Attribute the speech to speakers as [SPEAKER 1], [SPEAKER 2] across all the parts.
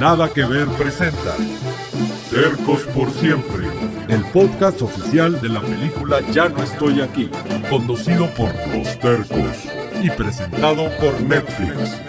[SPEAKER 1] Nada que ver presenta Tercos por siempre, el podcast oficial de la película Ya no estoy aquí, conducido por Los Tercos y presentado por Netflix.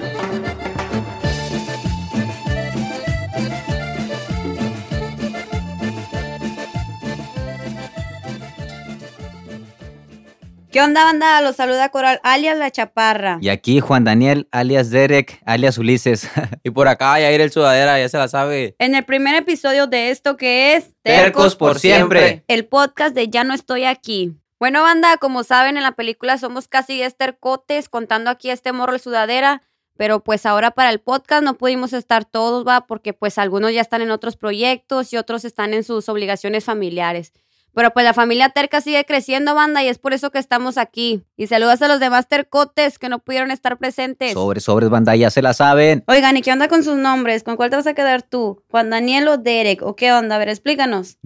[SPEAKER 2] ¿Qué onda, banda? Los saluda Coral, alias La Chaparra.
[SPEAKER 3] Y aquí Juan Daniel, alias Derek, alias Ulises.
[SPEAKER 4] y por acá Yair el Sudadera, ya se la sabe.
[SPEAKER 2] En el primer episodio de esto que es...
[SPEAKER 3] Tercos por siempre.
[SPEAKER 2] El podcast de Ya no estoy aquí. Bueno, banda, como saben, en la película somos casi estercotes, contando aquí a este morro el Sudadera. Pero pues ahora para el podcast no pudimos estar todos, va, porque pues algunos ya están en otros proyectos y otros están en sus obligaciones familiares. Pero pues la familia terca sigue creciendo, banda, y es por eso que estamos aquí. Y saludos a los demás tercotes que no pudieron estar presentes.
[SPEAKER 3] Sobres, sobres, banda, ya se la saben.
[SPEAKER 2] Oigan, ¿y qué onda con sus nombres? ¿Con cuál te vas a quedar tú? ¿Juan Daniel o Derek? ¿O qué onda? A ver, explícanos.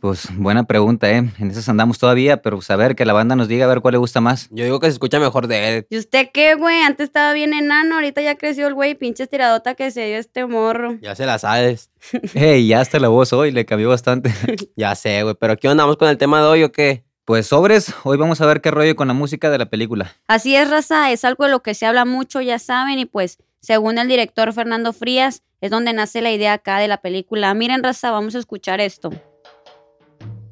[SPEAKER 3] Pues buena pregunta, ¿eh? En esas andamos todavía, pero pues a ver, que la banda nos diga a ver cuál le gusta más.
[SPEAKER 4] Yo digo que se escucha mejor Derek.
[SPEAKER 2] ¿Y usted qué, güey? Antes estaba bien enano, ahorita ya creció el güey, pinche estiradota que se dio este morro.
[SPEAKER 4] Ya se la sabes.
[SPEAKER 3] Hey, ya hasta la voz hoy le cambió bastante.
[SPEAKER 4] ya sé, güey, pero ¿qué onda? ¿Vamos con el tema de hoy o qué?
[SPEAKER 3] Pues sobres, hoy vamos a ver qué rollo con la música de la película.
[SPEAKER 2] Así es, raza, es algo de lo que se habla mucho, ya saben, y pues, según el director Fernando Frías, es donde nace la idea acá de la película. Miren, raza, vamos a escuchar esto.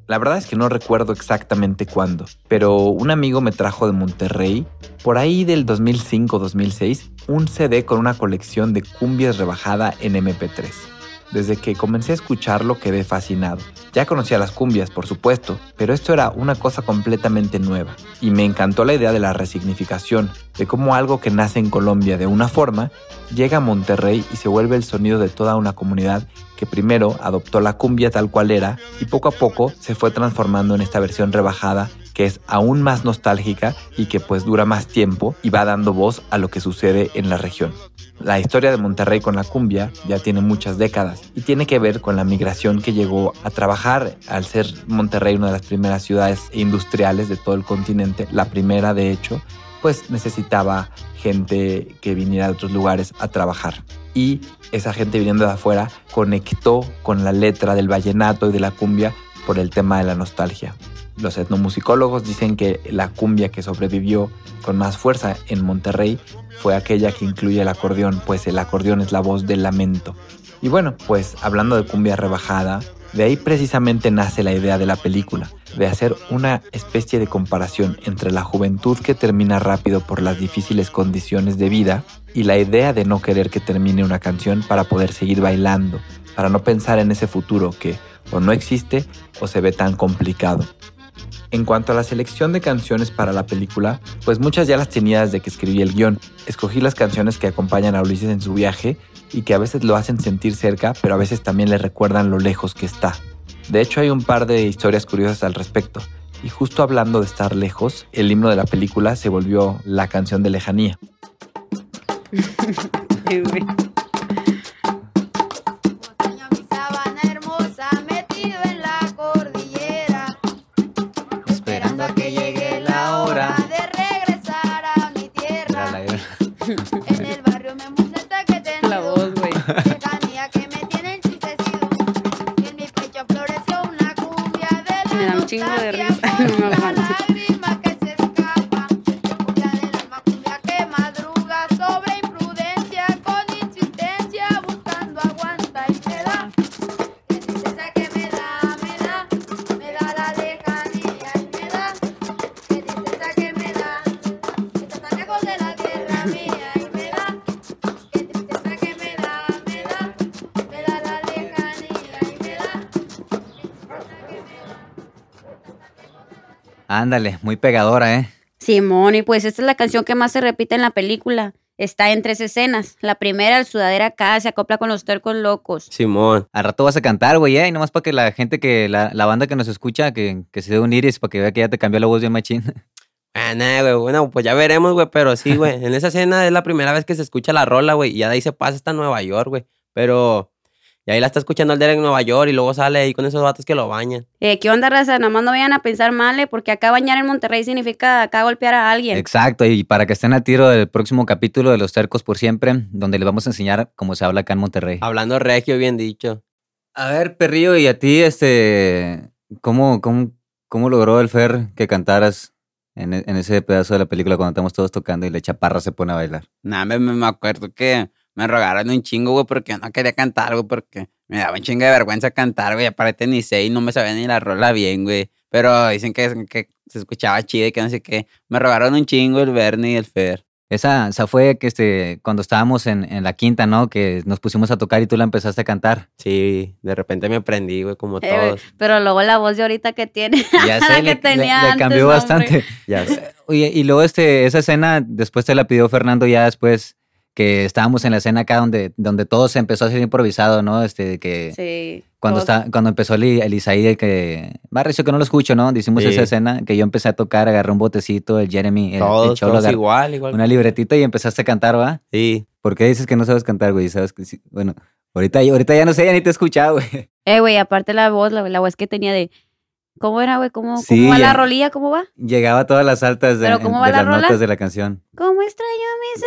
[SPEAKER 5] La verdad es que no recuerdo exactamente cuándo, pero un amigo me trajo de Monterrey, por ahí del 2005-2006, un CD con una colección de cumbias rebajada en MP3. Desde que comencé a escucharlo quedé fascinado. Ya conocía las cumbias, por supuesto, pero esto era una cosa completamente nueva. Y me encantó la idea de la resignificación, de cómo algo que nace en Colombia de una forma, llega a Monterrey y se vuelve el sonido de toda una comunidad que primero adoptó la cumbia tal cual era y poco a poco se fue transformando en esta versión rebajada que es aún más nostálgica y que pues dura más tiempo y va dando voz a lo que sucede en la región. La historia de Monterrey con la cumbia ya tiene muchas décadas y tiene que ver con la migración que llegó a trabajar al ser Monterrey una de las primeras ciudades industriales de todo el continente, la primera de hecho, pues necesitaba gente que viniera de otros lugares a trabajar. Y esa gente viniendo de afuera conectó con la letra del vallenato y de la cumbia por el tema de la nostalgia. Los etnomusicólogos dicen que la cumbia que sobrevivió con más fuerza en Monterrey fue aquella que incluye el acordeón, pues el acordeón es la voz del lamento. Y bueno, pues hablando de cumbia rebajada, de ahí precisamente nace la idea de la película, de hacer una especie de comparación entre la juventud que termina rápido por las difíciles condiciones de vida y la idea de no querer que termine una canción para poder seguir bailando, para no pensar en ese futuro que o no existe o se ve tan complicado. En cuanto a la selección de canciones para la película, pues muchas ya las tenía desde que escribí el guion. Escogí las canciones que acompañan a Ulises en su viaje y que a veces lo hacen sentir cerca, pero a veces también le recuerdan lo lejos que está. De hecho, hay un par de historias curiosas al respecto. Y justo hablando de estar lejos, el himno de la película se volvió la canción de lejanía.
[SPEAKER 3] Ándale, muy pegadora, ¿eh?
[SPEAKER 2] Simón, y pues esta es la canción que más se repite en la película. Está en tres escenas. La primera, el sudadera acá, se acopla con los tercos locos.
[SPEAKER 4] Simón.
[SPEAKER 3] Al rato vas a cantar, güey, ¿eh? Y nomás para que la gente que, la, la banda que nos escucha, que, que se dé un iris para que vea que ya te cambió la voz bien machín.
[SPEAKER 4] Ah, nada, güey. Bueno, pues ya veremos, güey. Pero sí, güey. En esa escena es la primera vez que se escucha la rola, güey. Y ya de ahí se pasa hasta Nueva York, güey. Pero Y ahí la está escuchando el Derek en Nueva York y luego sale ahí con esos vatos que lo bañan.
[SPEAKER 2] Eh, ¿Qué onda, raza? Nada más no vayan a pensar mal, eh, porque acá bañar en Monterrey significa acá golpear a alguien.
[SPEAKER 3] Exacto, y para que estén a tiro del próximo capítulo de Los Tercos por Siempre, donde les vamos a enseñar cómo se habla acá en Monterrey.
[SPEAKER 4] Hablando regio, bien dicho.
[SPEAKER 3] A ver, Perrillo, y a ti, este, ¿cómo, cómo, cómo logró el Fer que cantaras en, e- en ese pedazo de la película cuando estamos todos tocando y la chaparra se pone a bailar?
[SPEAKER 6] Nada, me, me acuerdo que me rogaron un chingo, güey, porque yo no quería cantar, güey, porque me daba un chingo de vergüenza cantar, güey. Aparte ni sé y no me sabía ni la rola bien, güey. Pero dicen que, que se escuchaba chido y que no sé qué. Me rogaron un chingo el Bernie y el Fer.
[SPEAKER 3] Esa, esa fue que este, cuando estábamos en, en la quinta, ¿no? Que nos pusimos a tocar y tú la empezaste a cantar.
[SPEAKER 4] Sí, de repente me prendí, güey, como
[SPEAKER 2] Eh,
[SPEAKER 4] todos.
[SPEAKER 2] pero luego la voz de ahorita que tiene.
[SPEAKER 3] Ya
[SPEAKER 2] la
[SPEAKER 3] sé,
[SPEAKER 2] que
[SPEAKER 3] le, le-
[SPEAKER 2] tenía
[SPEAKER 3] le
[SPEAKER 2] antes,
[SPEAKER 3] cambió
[SPEAKER 2] hombre.
[SPEAKER 3] bastante.
[SPEAKER 4] Ya sé.
[SPEAKER 3] Oye, y luego este, esa escena, después te la pidió Fernando ya después que estábamos en la escena acá donde, donde todo se empezó a hacer improvisado, ¿no? Este, que
[SPEAKER 2] Sí.
[SPEAKER 3] Cuando,
[SPEAKER 2] todos-
[SPEAKER 3] está, cuando empezó el, el Isaí, que, Barrio, que no lo escucho, ¿no? Hicimos
[SPEAKER 4] Sí.
[SPEAKER 3] esa escena, que yo empecé a tocar, agarré un botecito, el Jeremy, el, el
[SPEAKER 4] Todos,
[SPEAKER 3] Cholo,
[SPEAKER 4] todos
[SPEAKER 3] agarró
[SPEAKER 4] igual, igual.
[SPEAKER 3] una libretita y empezaste a cantar, ¿va?
[SPEAKER 4] Sí.
[SPEAKER 3] ¿Por qué dices que no sabes cantar, güey? Sabes que sí. Bueno, ahorita, ahorita ya no sé, ya ni te he escuchado, güey.
[SPEAKER 2] Eh, güey, aparte la voz, la, la voz que tenía de. ¿Cómo era, güey? ¿Cómo,
[SPEAKER 3] Sí,
[SPEAKER 2] ¿Cómo va la rolilla? ¿Cómo va?
[SPEAKER 3] Llegaba a todas las altas de,
[SPEAKER 2] ¿Pero cómo
[SPEAKER 3] en-
[SPEAKER 2] va
[SPEAKER 3] de
[SPEAKER 2] la
[SPEAKER 3] las
[SPEAKER 2] rola?
[SPEAKER 3] notas de la canción.
[SPEAKER 2] ¿Cómo extraño mis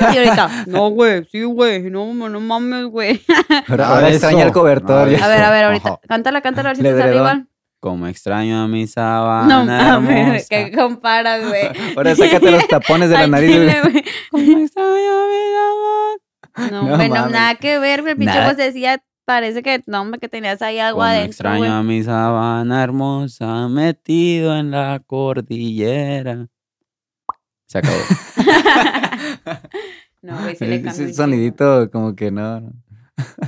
[SPEAKER 2] sábanas? Y ahorita, no, güey, sí, güey, no, no mames, güey.
[SPEAKER 3] Ahora,
[SPEAKER 6] Ah,
[SPEAKER 3] extraña el cobertor.
[SPEAKER 2] A ver, a ver, ahorita,
[SPEAKER 6] Ajá.
[SPEAKER 2] cántala, cántala, a ver si
[SPEAKER 3] Le
[SPEAKER 2] te sale igual.
[SPEAKER 6] Como extraño a mi sábana
[SPEAKER 2] No mames, que comparas, güey.
[SPEAKER 3] Ahora sácate los tapones de la nariz, güey.
[SPEAKER 6] Como extraño a mi sábana.
[SPEAKER 2] No,
[SPEAKER 3] No
[SPEAKER 2] hombre, no,
[SPEAKER 3] mames.
[SPEAKER 2] nada que ver. El pinche voz decía, parece que, no, hombre, que tenías ahí algo
[SPEAKER 6] Como
[SPEAKER 2] adentro,
[SPEAKER 6] extraño
[SPEAKER 2] güey.
[SPEAKER 6] a mi sabana hermosa metido en la cordillera. Se acabó.
[SPEAKER 2] No, güey, sí le
[SPEAKER 3] Ese
[SPEAKER 2] cambió.
[SPEAKER 3] sonidito como que no. no.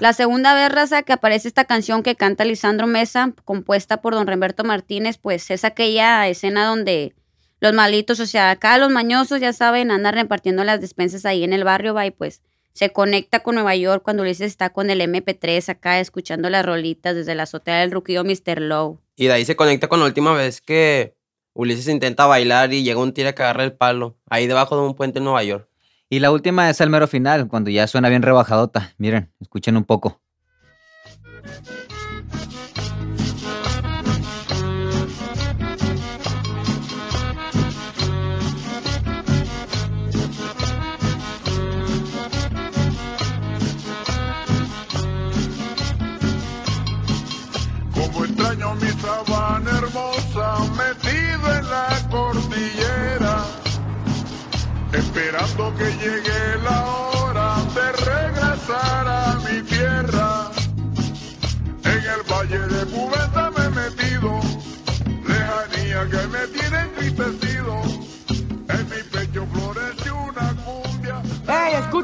[SPEAKER 2] La segunda vez, raza, que aparece esta canción que canta Lisandro Mesa, compuesta por don Remberto Martínez, pues es aquella escena donde los malitos, o sea, acá los mañosos, ya saben, andan repartiendo las despensas ahí en el barrio, va, y pues se conecta con Nueva York cuando Ulises está con el MP3 acá escuchando las rolitas desde la azotea del ruquido Mr. Low.
[SPEAKER 4] Y de ahí se conecta con la última vez que Ulises intenta bailar y llega un tira que agarra el palo. Ahí debajo de un puente en Nueva York.
[SPEAKER 3] Y la última es al mero final, cuando ya suena bien rebajadota. Miren, escuchen un poco.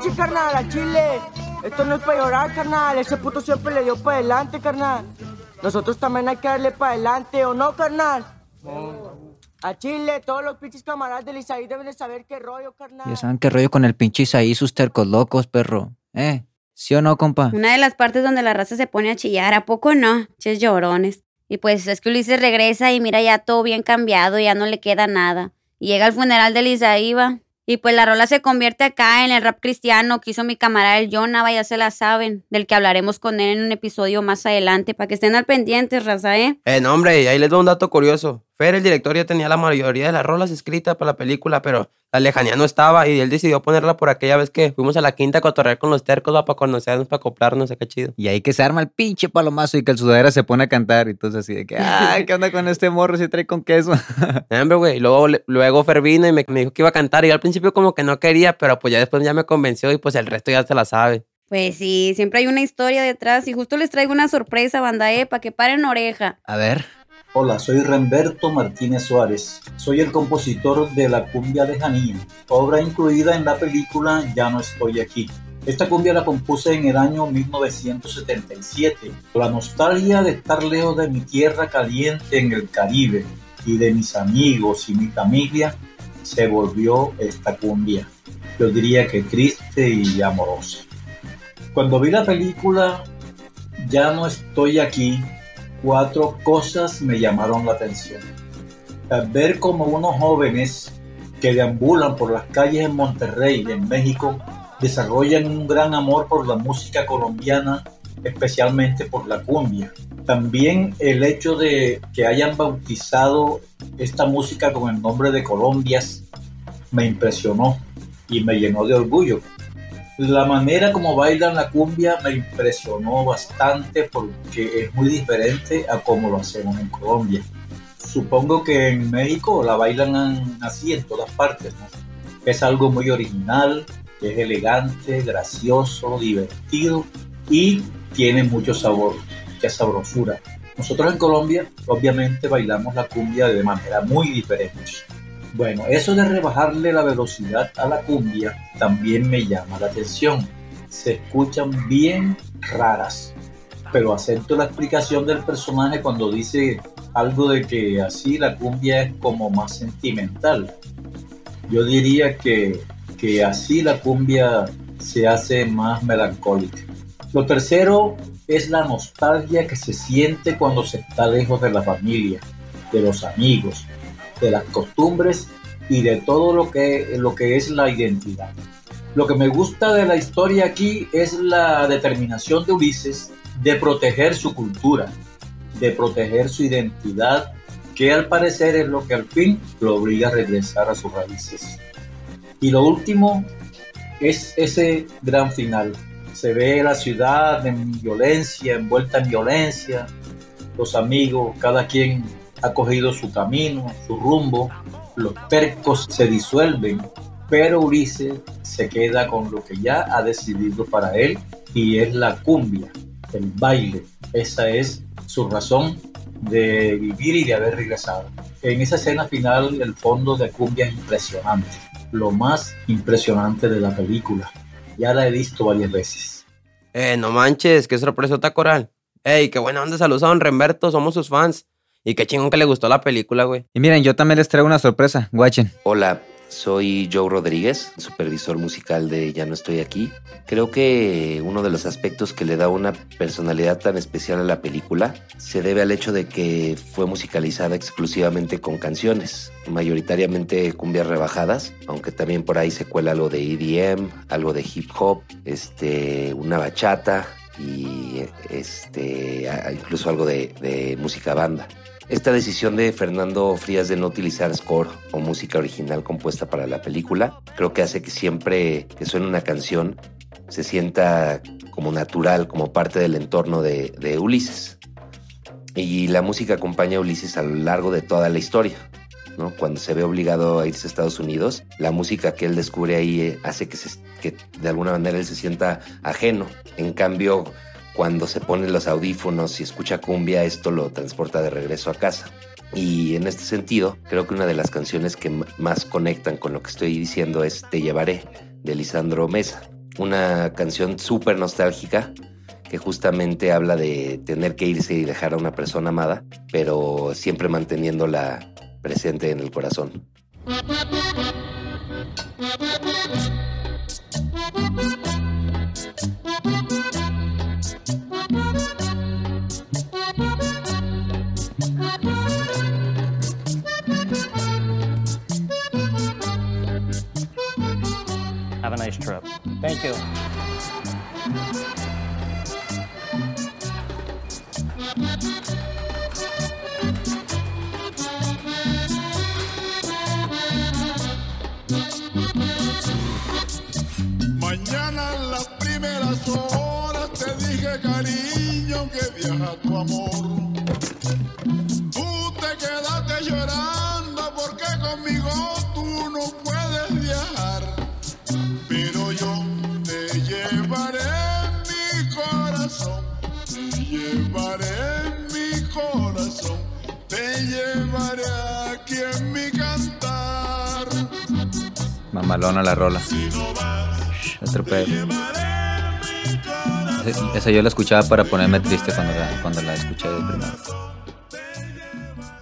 [SPEAKER 7] ¡Ey, escuche, carnal, a Chile! Esto no es para llorar, carnal. Ese puto siempre le dio para adelante, carnal. Nosotros también hay que darle para adelante, ¿o no, carnal? A Chile, todos los pinches camaradas del Isaí deben de saber qué rollo, carnal.
[SPEAKER 3] Ya saben qué rollo con el pinche Isaí, sus tercos locos, perro. ¿Eh? ¿Sí o no, compa?
[SPEAKER 2] Una de las partes donde la raza se pone a chillar, ¿a poco no? Ches llorones. Y pues es que Ulises regresa y mira ya todo bien cambiado, ya no le queda nada. Y llega al funeral de Lisaí, va. Y pues la rola se convierte acá en el rap cristiano que hizo mi camarada el Jonava, ya se la saben, del que hablaremos con él en un episodio más adelante, para que estén al pendiente, raza, ¿eh?
[SPEAKER 4] Eh, no, hombre, ahí les doy un dato curioso. Fer, el director, ya tenía la mayoría de las rolas escritas para la película, pero la lejanía no estaba y él decidió ponerla por aquella vez que fuimos a la quinta a cotorrear con los tercos, va, para conocernos, para acoplarnos, qué chido.
[SPEAKER 3] Y ahí que se arma el pinche palomazo y que el sudadera se pone a cantar y entonces así de que, ay, ¿qué onda con este morro si trae con queso?
[SPEAKER 4] Hombre, güey, y luego, luego Fer vino y me, me dijo que iba a cantar y yo al principio como que no quería, pero pues ya después ya me convenció y pues el resto ya se la sabe.
[SPEAKER 2] Pues sí, siempre hay una historia detrás y justo les traigo una sorpresa, banda, ¿eh? Para que paren oreja.
[SPEAKER 3] A ver.
[SPEAKER 8] Hola, soy Remberto Martínez Suárez. Soy el compositor de La cumbia de Janine, obra incluida en la película Ya no estoy aquí. Esta cumbia la compuse en el año 1977. La nostalgia de estar lejos de mi tierra caliente en el Caribe y de mis amigos y mi familia se volvió esta cumbia. Yo diría que triste y amorosa. Cuando vi la película Ya no estoy aquí, cuatro cosas me llamaron la atención. Al ver como unos jóvenes que deambulan por las calles en Monterrey, en México, desarrollan un gran amor por la música colombiana especialmente por la cumbia. También el hecho de que hayan bautizado esta música con el nombre de Colombias me impresionó y me llenó de orgullo. La manera como bailan la cumbia me impresionó bastante porque es muy diferente a como lo hacemos en Colombia. Supongo que en México la bailan así en todas partes. Es algo muy original, es elegante, gracioso, divertido y tiene mucho sabor, mucha sabrosura. Nosotros en Colombia obviamente bailamos la cumbia de manera muy diferente. Bueno, eso de rebajarle la velocidad a la cumbia también me llama la atención. Se escuchan bien raras, pero acepto la explicación del personaje cuando dice algo de que así la cumbia es como más sentimental. Yo diría que, que así la cumbia se hace más melancólica. Lo tercero es la nostalgia que se siente cuando se está lejos de la familia, de los amigos, de las costumbres y de todo lo que, lo que es la identidad. Lo que me gusta de la historia aquí es la determinación de Ulises de proteger su cultura, de proteger su identidad, que al parecer es lo que al fin lo obliga a regresar a sus raíces. Y lo último es ese gran final, se ve la ciudad en violencia, envuelta en violencia, los amigos, cada quien ha cogido su camino, su rumbo, los tercos se disuelven, pero Ulises se queda con lo que ya ha decidido para él y es la cumbia, el baile. Esa es su razón de vivir y de haber regresado. En esa escena final el fondo de cumbia es impresionante, lo más impresionante de la película. Ya la he visto varias veces.
[SPEAKER 4] Eh, no manches, qué sorpresota coral. Ey, qué buena onda, saludos a Don Remberto, somos sus fans. Y qué chingón que le gustó la película, güey.
[SPEAKER 3] Y miren, yo también les traigo una sorpresa, guachen.
[SPEAKER 9] Hola, soy Joe Rodríguez, supervisor musical de Ya no estoy aquí. Creo que uno de los aspectos que le da una personalidad tan especial a la película se debe al hecho de que fue musicalizada exclusivamente con canciones, mayoritariamente cumbias rebajadas, aunque también por ahí se cuela algo de EDM, algo de hip hop, este, una bachata y este, incluso algo de, de música banda. Esta decisión de Fernando Frías de no utilizar score o música original compuesta para la película creo que hace que siempre que suene una canción se sienta como natural, como parte del entorno de, Ulises. Y la música acompaña a Ulises a lo largo de toda la historia. ¿no? Cuando se ve obligado a irse a Estados Unidos, la música que él descubre ahí eh, hace que de alguna manera él se sienta ajeno. En cambio, cuando se pone los audífonos y escucha cumbia, esto lo transporta de regreso a casa. Y en este sentido, creo que una de las canciones que más conectan con lo que estoy diciendo es Te llevaré, de Lisandro Mesa. Una canción súper nostálgica que justamente habla de tener que irse y dejar a una persona amada, pero siempre manteniéndola presente en el corazón.
[SPEAKER 10] Thank you.
[SPEAKER 11] Mañana en las primeras horas te dije cariño que viaja tu amor.
[SPEAKER 3] Mamalona la rola. Otro pedo. Esa- Esa yo la escuchaba para ponerme triste cuando la, cuando la escuché de primero.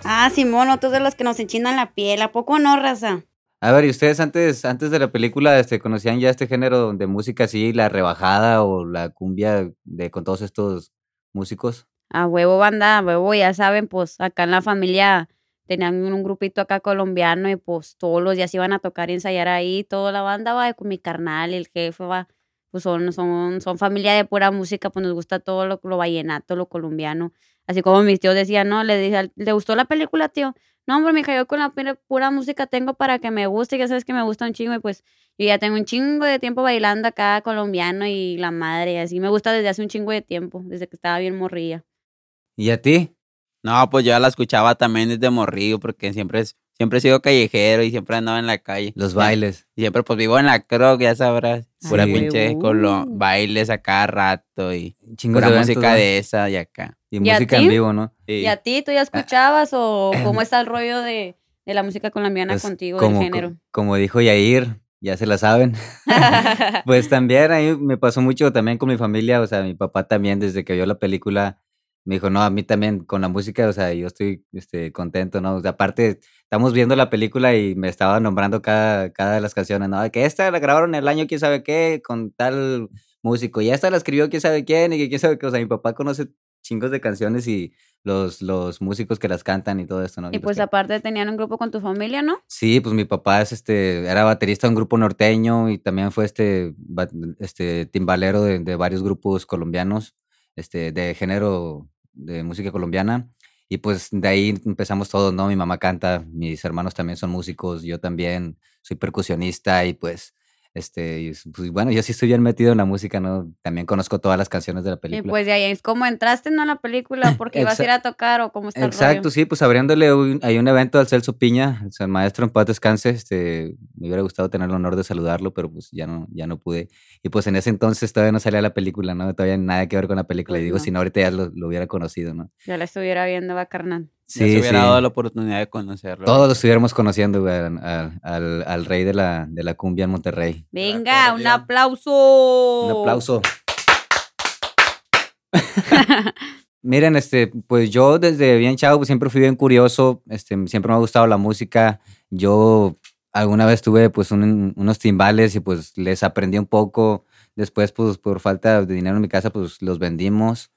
[SPEAKER 2] Ah, Simón, otros de los que nos enchinan la piel. ¿A poco no, raza?
[SPEAKER 3] A ver, ¿y ustedes antes, antes de la película este, conocían ya este género de música así, la rebajada o la cumbia de con todos estos músicos?
[SPEAKER 2] A huevo, banda, a huevo, ya saben, pues acá en la familia tenían un grupito acá colombiano y pues todos los días iban a tocar y ensayar ahí. Toda la banda va con mi carnal el jefe va. pues son, son, son familia de pura música, pues nos gusta todo lo, lo vallenato, lo colombiano. Así como mis tíos decían, no, le dije, ¿le gustó la película, tío? No, hombre, mija, yo con la pura- música tengo para que me guste, ya sabes que me gusta un chingo, y pues yo ya tengo un chingo de tiempo bailando acá colombiano y la madre, así me gusta desde hace un chingo de tiempo, desde que estaba bien morrilla.
[SPEAKER 3] ¿Y a ti?
[SPEAKER 6] No, pues yo la escuchaba también desde morrillo, porque siempre, es- siempre he sido callejero y siempre andaba en la calle.
[SPEAKER 3] Los bailes.
[SPEAKER 6] Y siempre pues vivo en la croc, ya sabrás. Pura
[SPEAKER 3] Sí.
[SPEAKER 6] pinche
[SPEAKER 2] Uh.
[SPEAKER 6] colo- bailes a cada rato y
[SPEAKER 3] Chingos
[SPEAKER 6] pura
[SPEAKER 3] eventos,
[SPEAKER 6] música de esa y acá.
[SPEAKER 3] Y
[SPEAKER 2] ¿Y a
[SPEAKER 3] música
[SPEAKER 2] ti?
[SPEAKER 3] en vivo, ¿no?
[SPEAKER 6] Sí.
[SPEAKER 2] ¿Y a ti, tú ya escuchabas o cómo está el rollo de, de la música colombiana
[SPEAKER 3] Pues,
[SPEAKER 2] contigo,
[SPEAKER 3] como,
[SPEAKER 2] del género?
[SPEAKER 3] como dijo Yair, ya se la saben. Pues también ahí me pasó mucho también con mi familia, o sea, mi papá también desde que vio la película me dijo, no, a mí también con la música, o sea, yo estoy este, contento, ¿no? O sea, aparte, estamos viendo la película y me estaba nombrando cada, cada de las canciones, ¿no? Que esta la grabaron el año quién sabe qué, con tal músico, y esta la escribió quién sabe quién, y que quién sabe qué, o sea, mi papá conoce chingos de canciones y los, los músicos que las cantan y todo esto, ¿no?
[SPEAKER 2] y pues
[SPEAKER 3] que-
[SPEAKER 2] aparte tenían un grupo con tu familia, ¿no?
[SPEAKER 3] Sí, pues mi papá es este, era baterista de un grupo norteño y también fue este, este timbalero de, de varios grupos colombianos, este, de género de música colombiana. Y pues de ahí empezamos todos, ¿no? Mi mamá canta, mis hermanos también son músicos, yo también soy percusionista y pues, este, y pues, bueno, yo sí estoy bien metido en la música, ¿no? También conozco todas las canciones de la
[SPEAKER 2] Y
[SPEAKER 3] película.
[SPEAKER 2] pues de ahí es como entraste ¿no? a la película porque ibas a ir a tocar o cómo está el
[SPEAKER 3] Exacto,
[SPEAKER 2] rollo.
[SPEAKER 3] sí, pues abriéndole un, hay un evento al Celso Piña, el maestro en paz descanse, este, me hubiera gustado tener el honor de saludarlo, pero pues ya no, ya no pude. Y pues en ese entonces todavía no salía la película, ¿no? Todavía nada que ver con la película. y
[SPEAKER 2] Pues
[SPEAKER 3] digo,
[SPEAKER 2] no.
[SPEAKER 3] si no, ahorita ya lo, lo hubiera conocido, ¿no?
[SPEAKER 2] Ya la estuviera viendo, va carnal.
[SPEAKER 6] Se
[SPEAKER 3] Sí, sí.
[SPEAKER 6] hubiera dado la oportunidad de conocerlo.
[SPEAKER 3] Todos lo estuviéramos conociendo, güey, al, al- al- al rey de la, de la cumbia en Monterrey.
[SPEAKER 2] Venga, un aplauso.
[SPEAKER 3] Un aplauso. Miren, este, pues yo desde bien chavo pues, siempre fui bien curioso, este, siempre me ha gustado la música. Yo alguna vez tuve pues un- unos timbales y pues les aprendí un poco. Después, pues por falta de dinero en mi casa, pues los vendimos.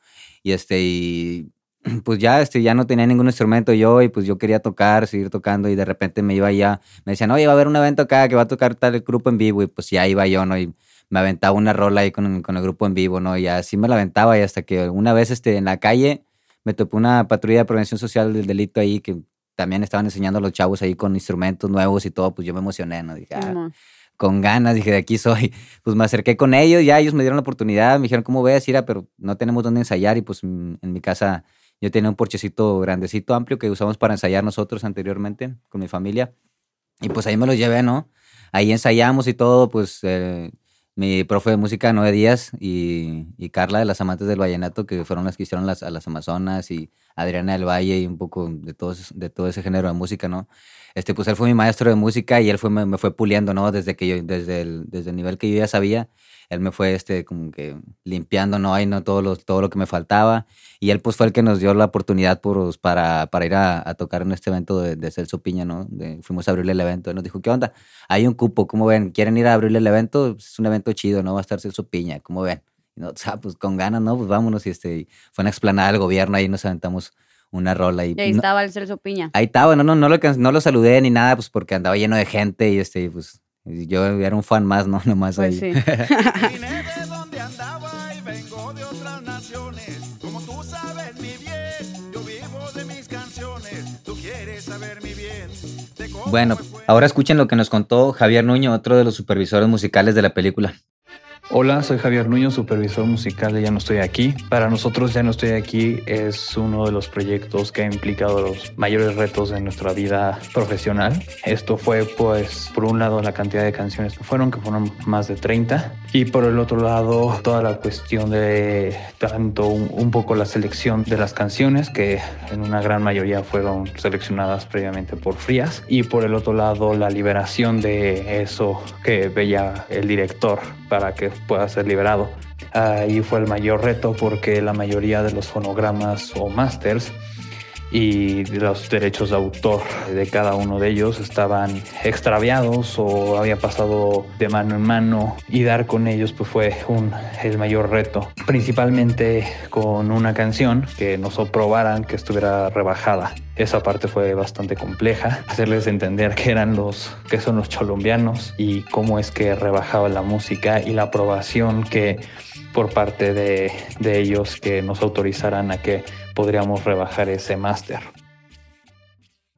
[SPEAKER 3] Y este, y pues ya, este, ya no tenía ningún instrumento yo y pues yo quería tocar, seguir tocando y de repente me iba ya, me decían, oye, va a haber un evento acá que va a tocar tal grupo en vivo y pues ya iba yo, ¿no? Y me aventaba una rola ahí con, con el grupo en vivo, ¿no? Y así me la aventaba y hasta que una vez este, en la calle me topé una patrulla de prevención social del delito ahí que también estaban enseñando a los chavos ahí con instrumentos nuevos y todo, pues yo me emocioné, ¿no? Dije, ah, con ganas, dije, de aquí soy. Pues me acerqué con ellos, ya ellos me dieron la oportunidad, me dijeron, ¿cómo ves, Ira? Pero no tenemos dónde ensayar y pues en mi casa yo tenía un porchecito grandecito, amplio que usamos para ensayar nosotros anteriormente con mi familia. Y pues ahí me los llevé, ¿no? Ahí ensayamos y todo, pues eh, mi profe de música, Noé Díaz, y, y Carla de las Amantes del Vallenato, que fueron las que hicieron las, a las Amazonas, y Adriana del Valle, y un poco de todo, de todo ese género de música, ¿no? Este, pues él fue mi maestro de música y él fue, me, me fue puliendo, ¿no? Desde que yo, desde el, desde el nivel que yo ya sabía, él me fue, este, como que limpiando, ¿no? Ahí, ¿no? Todo lo, todo lo que me faltaba. Y él, pues, fue el que nos dio la oportunidad por, para, para ir a, a tocar en este evento de, de Celso Piña, ¿no? De- fuimos a abrirle el evento. Él nos dijo, ¿qué onda? Hay un cupo, ¿cómo ven? ¿Quieren ir a abrirle el evento? Es un evento chido, ¿no? Va a estar Celso Piña, ¿cómo ven? Y nosotros, ah, pues, con ganas, ¿no? Pues, vámonos. Y este, y fue una explanada del gobierno, ahí nos aventamos una rola. Y,
[SPEAKER 2] Y ahí
[SPEAKER 3] no-
[SPEAKER 2] estaba el Celso Piña.
[SPEAKER 3] Ahí estaba, no, no, no lo, no lo saludé ni nada, pues porque andaba lleno de gente y este, y, pues yo era un fan más, ¿no? Nomás
[SPEAKER 2] Pues
[SPEAKER 3] ahí.
[SPEAKER 2] sí.
[SPEAKER 11] Vine de donde andaba y vengo de otras naciones. Como tú sabes mi bien, yo vivo de mis canciones. Tú quieres saber mi bien. de cómo
[SPEAKER 3] Bueno, ahora escuchen lo que nos contó Javier Nuño, otro de los supervisores musicales de la película.
[SPEAKER 12] Hola, soy Javier Nuño, supervisor musical de Ya no estoy aquí. Para nosotros Ya no estoy aquí es uno de los proyectos que ha implicado los mayores retos de nuestra vida profesional. Esto fue pues por un lado la cantidad de canciones que fueron, que fueron más de 30, y por el otro lado toda la cuestión de tanto un, un poco la selección de las canciones, que en una gran mayoría fueron seleccionadas previamente por Frías, y por el otro lado la liberación de eso que veía el director para que pueda ser liberado. Ahí fue el mayor reto porque la mayoría de los fonogramas o masters y los derechos de autor de cada uno de ellos estaban extraviados o había pasado de mano en mano y dar con ellos pues fue el mayor reto, principalmente con una canción que nos probaran que estuviera rebajada. Esa parte fue bastante compleja, hacerles entender que eran los que son los colombianos y cómo es que rebajaba la música y la aprobación que por parte de, de ellos que nos autorizaran a que podríamos rebajar ese máster.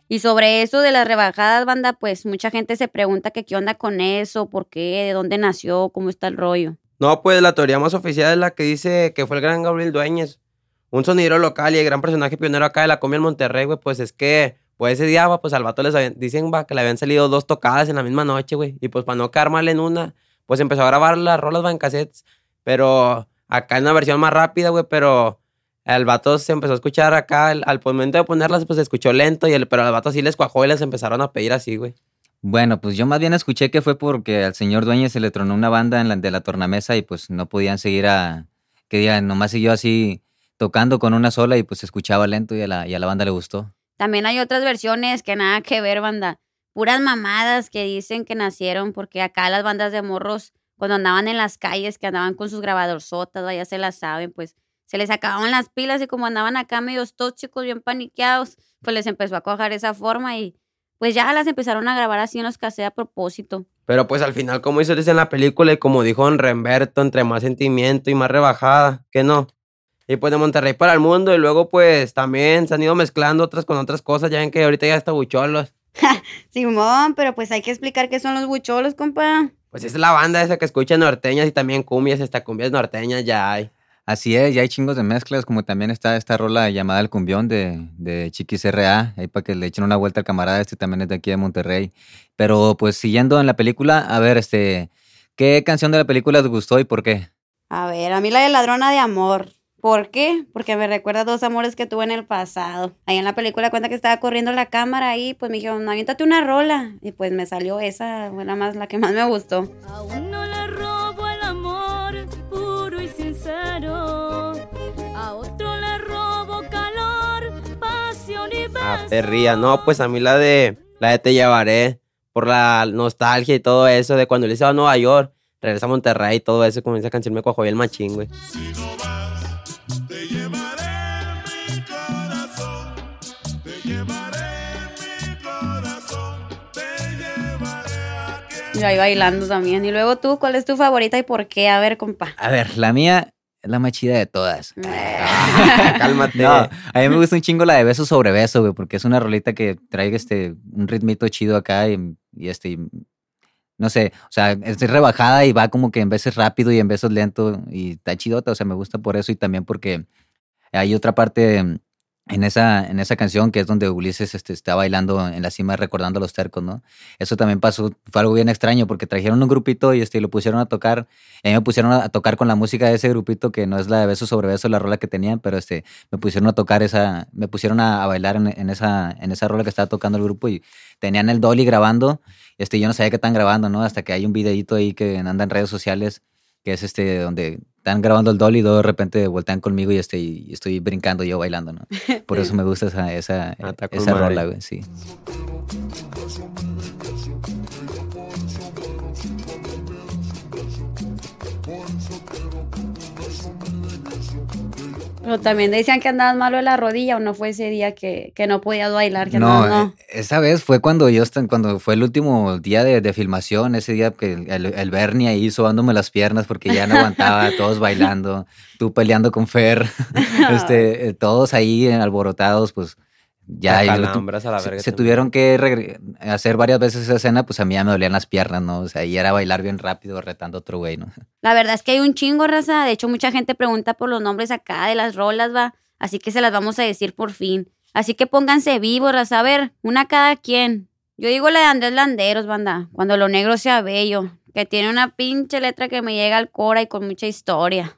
[SPEAKER 2] Y sobre eso de las rebajadas, banda, pues mucha gente se pregunta que qué onda con eso, por qué, de dónde nació, cómo está el rollo.
[SPEAKER 4] No, pues la teoría más oficial es la que dice que fue el gran Gabriel Dueñez, un sonidero local y el gran personaje pionero acá de la comida en Monterrey, güey, pues es que, pues ese día, va, pues al vato les habían- dicen, va, que le habían salido dos tocadas en la misma noche, güey, y pues para no quedar mal en una, pues empezó a grabar las rolas, va, en cassettes, pero acá en una versión más rápida, güey, pero el vato se empezó a escuchar acá, al, al momento de ponerlas, pues se escuchó lento, y el, pero al vato sí les cuajó y les empezaron a pedir así, güey.
[SPEAKER 3] Bueno, pues yo más bien escuché que fue porque al señor Dueñez se le tronó una banda en la, de la tornamesa y pues no podían seguir a... Que digan, nomás siguió así tocando con una sola y pues se escuchaba lento y a la, y a la banda le gustó.
[SPEAKER 2] También hay otras versiones que nada que ver, banda. Puras mamadas que dicen que nacieron porque acá las bandas de morros, cuando andaban en las calles, que andaban con sus grabadorzotas, ya se las saben, pues se les acababan las pilas y como andaban acá medios tóxicos, bien paniqueados, pues les empezó a cojar esa forma y pues ya las empezaron a grabar así en los cassettes a propósito.
[SPEAKER 4] Pero pues al final, como hizo en la película y como dijo Don Remberto, entre más sentimiento y más rebajada, que no. Y pues de Monterrey para el mundo y luego pues también se han ido mezclando otras con otras cosas, ya ven que ahorita ya está bucholos.
[SPEAKER 2] Simón, pero pues hay que explicar qué son los bucholos, compa.
[SPEAKER 4] Pues es la banda esa que escucha norteñas y también cumbias, hasta cumbias norteñas ya hay.
[SPEAKER 3] Así es, ya hay chingos de mezclas, como también está esta rola llamada El Cumbión de, de Chiquis R.A., ahí para que le echen una vuelta al camarada, este también es de aquí de Monterrey. Pero pues siguiendo en la película, a ver, este, ¿qué canción de la película te gustó y por qué?
[SPEAKER 2] A ver, a mí la de ladrona de amor. ¿Por qué? Porque me recuerda a dos amores que tuve en el pasado. Ahí en la película cuenta que estaba corriendo la cámara ahí, pues me dijeron, aviéntate una rola. Y pues me salió esa, fue la, más, la que más me gustó.
[SPEAKER 13] Aún no le robo el amor puro y sincero. A otro le robo calor, pasión y
[SPEAKER 4] Ah, perría. No, pues a mí la de la de Te llevaré por la nostalgia y todo eso de cuando él se va a Nueva York, regresa a Monterrey y todo eso, con esa canción me cuajó el machín, güey.
[SPEAKER 2] Y ahí bailando también. Y luego tú, ¿cuál es tu favorita y por qué? A ver, compa.
[SPEAKER 3] A ver, la mía es la más chida de todas.
[SPEAKER 4] Cálmate.
[SPEAKER 3] No, a mí me gusta un chingo la de beso sobre beso, güey, porque es una rolita que trae este, un ritmito chido acá y, y este, y, no sé, o sea, es rebajada y va como que en veces rápido y en veces lento y está chidota, o sea, me gusta por eso y también porque hay otra parte en esa, en esa canción que es donde Ulises este, está bailando en la cima recordando a los tercos, ¿no? Eso también pasó, fue algo bien extraño porque trajeron un grupito y este, lo pusieron a tocar, y a mí me pusieron a tocar con la música de ese grupito que no es la de beso sobre beso, la rola que tenían, pero este, me pusieron a tocar esa, me pusieron a, bailar en, en, esa, en esa rola que estaba tocando el grupo y tenían el dolly grabando, este, yo no sabía que están grabando, ¿no? Hasta que hay un videito ahí que anda en redes sociales que es este donde están grabando el dolly y luego de repente voltean conmigo y, este, y estoy brincando yo bailando, ¿no? Por eso me gusta esa, esa,
[SPEAKER 4] Ah,
[SPEAKER 3] esa rola, güey, sí.
[SPEAKER 2] Pero también decían que andabas malo de la rodilla o no fue ese día que, que no podías bailar, que
[SPEAKER 3] No,
[SPEAKER 2] andabas- no.
[SPEAKER 3] eh, esa vez fue cuando yo, cuando fue el último día de, de filmación, ese día que el, el Bernie ahí sobándome las piernas porque ya no aguantaba, todos bailando, tú peleando con Fer, este, eh, todos ahí alborotados, pues ya
[SPEAKER 4] Te
[SPEAKER 3] yo tu-
[SPEAKER 4] calambras a la
[SPEAKER 3] se,
[SPEAKER 4] verga
[SPEAKER 3] se
[SPEAKER 4] también.
[SPEAKER 3] tuvieron que hacer varias veces esa escena, pues a mí ya me dolían las piernas, ¿no? O sea, y era bailar bien rápido retando a otro güey, ¿no?
[SPEAKER 2] La verdad es que hay un chingo, raza. De hecho, mucha gente pregunta por los nombres acá de las rolas, va. Así que se las vamos a decir por fin. Así que pónganse vivos, raza. A ver, una cada quien. Yo digo la de Andrés Landeros, banda. Cuando lo negro sea bello. Que tiene una pinche letra que me llega al cora y con mucha historia.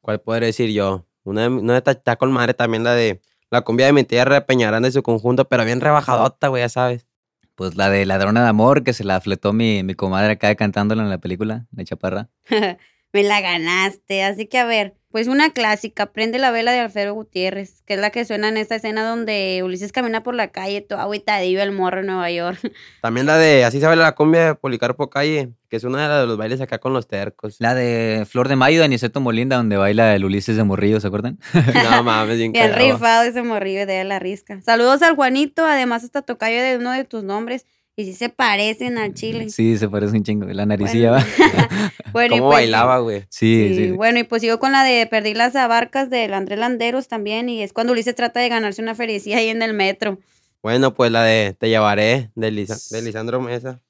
[SPEAKER 4] ¿Cuál podré decir yo? Una, de- una está con madre también la de la cumbia de mi tierra de Peñaranda y su conjunto, pero bien rebajadota, güey, ya sabes.
[SPEAKER 3] Pues la de Ladrona de Amor, que se la fletó mi, mi comadre acá cantándola en la película, la chaparra.
[SPEAKER 2] Me la ganaste. Así que a ver, pues una clásica, Prende la vela de Alfredo Gutiérrez, que es la que suena en esta escena donde Ulises camina por la calle, todo agüitadillo el morro en Nueva York.
[SPEAKER 4] También la de Así se baila la cumbia de Policarpo Calle, que es una de los bailes acá con los tercos.
[SPEAKER 3] La de Flor de Mayo de Aniceto Molinda, donde baila el Ulises de Morrillo, ¿se acuerdan?
[SPEAKER 4] No mames, bien cagado.
[SPEAKER 2] rifado ese morrillo de la risca. Saludos al Juanito, además hasta tocayo de uno de tus nombres. Y sí se parecen al chile.
[SPEAKER 3] Sí, se parece un chingo. La naricilla va.
[SPEAKER 2] Bueno,
[SPEAKER 4] ¿Cómo
[SPEAKER 2] pues-
[SPEAKER 4] bailaba, güey?
[SPEAKER 3] Sí,
[SPEAKER 2] Sí,
[SPEAKER 3] sí.
[SPEAKER 2] bueno, y pues sigo con la de Perdí las abarcas del Andrés Landeros también. Y es cuando Ulises trata de ganarse una felicidad ahí en el metro.
[SPEAKER 4] Bueno, pues la de Te llevaré, de, Lisa- de Lisandro Mesa.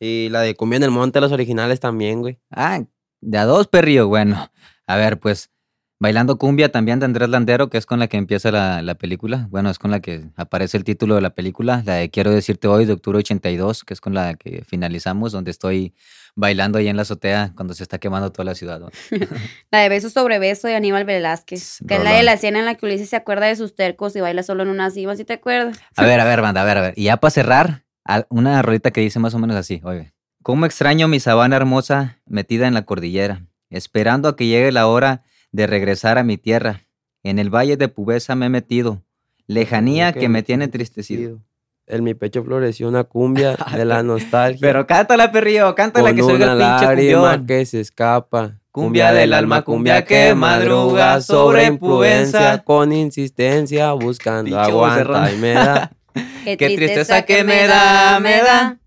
[SPEAKER 4] Y la de Cumbia en el Monte, los originales también, güey.
[SPEAKER 3] Ah, de a dos, perrillo. Bueno, a ver, pues Bailando Cumbia también de Andrés Landero, que es con la que empieza la, la película. Bueno, es con la que aparece el título de la película. La de Quiero decirte hoy, de octubre 82, que es con la que finalizamos, donde estoy bailando ahí en la azotea cuando se está quemando toda la ciudad. ¿no?
[SPEAKER 2] La de Beso sobre Beso de Aníbal Velázquez. Que es la de la escena en la que Ulises se acuerda de sus tercos y baila solo en una cima, ¿sí te acuerdas?
[SPEAKER 3] A ver, a ver, banda, a ver, a ver. Y ya para cerrar, una rolita que dice más o menos así, oye. ¿Cómo extraño mi sabana hermosa metida en la cordillera, esperando a que llegue la hora de regresar a mi tierra? En el valle de Pubesa me he metido, lejanía que me tiene entristecido.
[SPEAKER 4] En mi pecho floreció una cumbia de la nostalgia.
[SPEAKER 3] Pero cántala, perrillo, cántala
[SPEAKER 4] con
[SPEAKER 3] que se oiga el pinche cumbión.
[SPEAKER 4] que se escapa.
[SPEAKER 3] Cumbia del alma, cumbia que madruga sobre Provenza.
[SPEAKER 4] con insistencia, buscando aguanta y me da.
[SPEAKER 2] Qué,
[SPEAKER 3] Qué tristeza que me da, me da.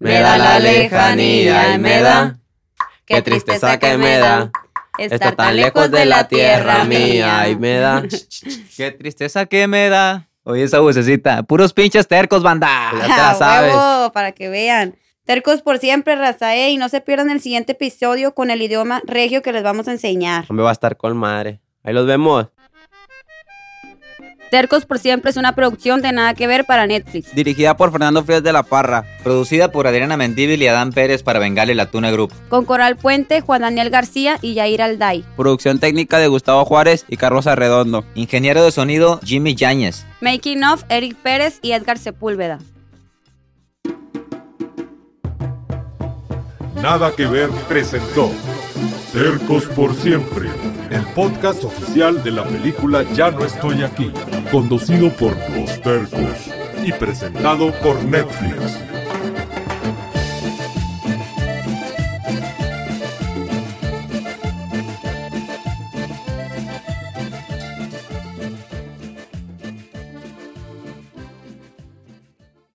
[SPEAKER 4] Me da la lejanía y me da. Qué tristeza que me da. Estar tan lejos de la tierra mía y me da.
[SPEAKER 3] Qué tristeza que me da. Oye, esa vocecita. Puros pinches tercos, banda.
[SPEAKER 4] Ya te la sabes.
[SPEAKER 2] huevo, para que vean. Tercos por siempre, Razae, y no se pierdan el siguiente episodio con el idioma regio que les vamos a enseñar.
[SPEAKER 4] Hombre, va a estar con madre. Ahí los vemos.
[SPEAKER 2] Tercos por siempre es una producción de nada que ver para Netflix.
[SPEAKER 6] Dirigida por Fernando Frías de la Parra.
[SPEAKER 3] Producida por Adriana Mendíbil y Adán Pérez para Bengali La Tuna Group.
[SPEAKER 2] Con Coral Puente, Juan Daniel García y Yair Alday.
[SPEAKER 6] Producción técnica de Gustavo Juárez y Carlos Arredondo.
[SPEAKER 3] Ingeniero de sonido Jimmy Yáñez.
[SPEAKER 2] Making of, Eric Pérez y Edgar Sepúlveda.
[SPEAKER 1] Nada que ver presentó Tercos por siempre, el podcast oficial de la película Ya no estoy aquí, conducido por Los Tercos y presentado por Netflix.